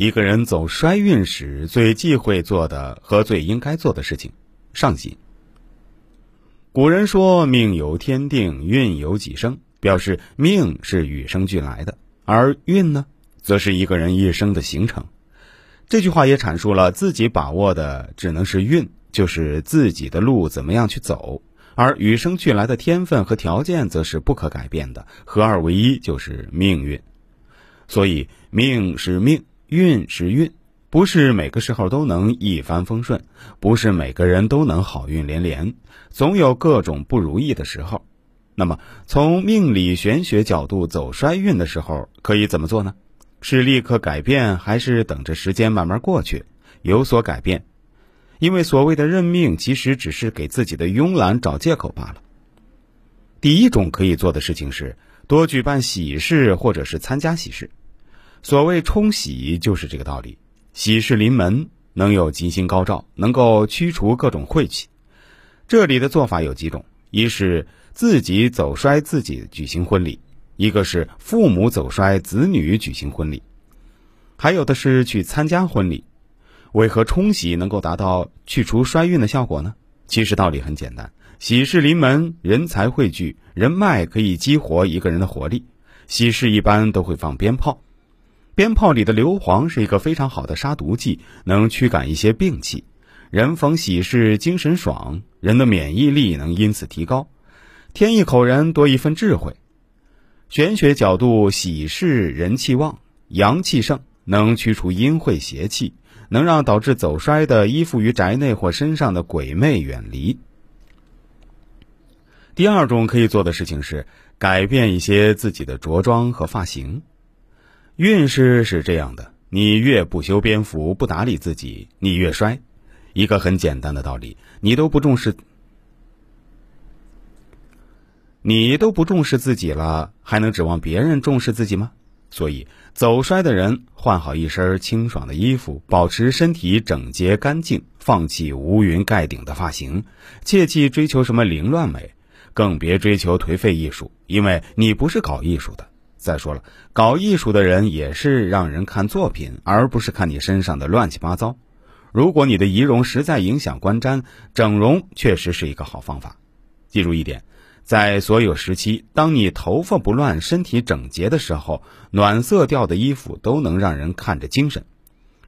一个人走衰运时最忌讳做的和最应该做的事情，上喜。古人说“命由天定，运由己生”，表示命是与生俱来的，而运呢，则是一个人一生的形成。这句话也阐述了自己把握的只能是运，就是自己的路怎么样去走，而与生俱来的天分和条件则是不可改变的，合二为一就是命运。所以，命是命，运是运。不是每个时候都能一帆风顺，不是每个人都能好运连连，总有各种不如意的时候。那么，从命理玄学角度走衰运的时候，可以怎么做呢？是立刻改变，还是等着时间慢慢过去，有所改变？因为所谓的认命，其实只是给自己的慵懒找借口罢了。第一种可以做的事情是多举办喜事，或者是参加喜事。所谓冲喜，就是这个道理。喜事临门，能有吉星高照，能够驱除各种晦气。这里的做法有几种：一是自己走衰，自己举行婚礼；一个是父母走衰，子女举行婚礼；还有的是去参加婚礼。为何冲喜能够达到去除衰运的效果呢？其实道理很简单：喜事临门，人才汇聚，人脉可以激活一个人的活力。喜事一般都会放鞭炮。鞭炮里的硫磺是一个非常好的杀毒剂，能驱赶一些病气。人逢喜事精神爽，人的免疫力能因此提高。添一口人多一份智慧。玄学角度，喜事人气旺，阳气盛，能驱除阴晦邪气，能让导致走衰的依附于宅内或身上的鬼魅远离。第二种可以做的事情是改变一些自己的着装和发型。运势是这样的：你越不修边幅、不打理自己，你越衰。一个很简单的道理，你都不重视，你都不重视自己了，还能指望别人重视自己吗？所以，走衰的人换好一身清爽的衣服，保持身体整洁干净，放弃乌云盖顶的发型，切忌追求什么凌乱美，更别追求颓废艺术，因为你不是搞艺术的。再说了，搞艺术的人也是让人看作品，而不是看你身上的乱七八糟。如果你的仪容实在影响观瞻，整容确实是一个好方法。记住一点，在所有时期，当你头发不乱、身体整洁的时候，暖色调的衣服都能让人看着精神。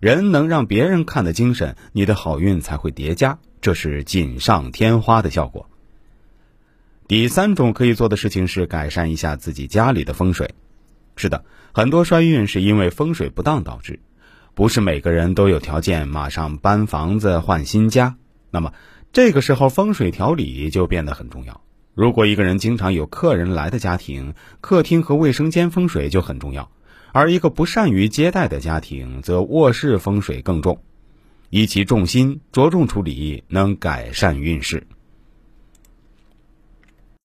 人能让别人看得精神，你的好运才会叠加，这是锦上添花的效果。第三种可以做的事情是改善一下自己家里的风水。是的，很多衰运是因为风水不当导致，不是每个人都有条件马上搬房子换新家。那么这个时候风水调理就变得很重要。如果一个人经常有客人来的家庭，客厅和卫生间风水就很重要；而一个不善于接待的家庭，则卧室风水更重。以其重心着重处理，能改善运势。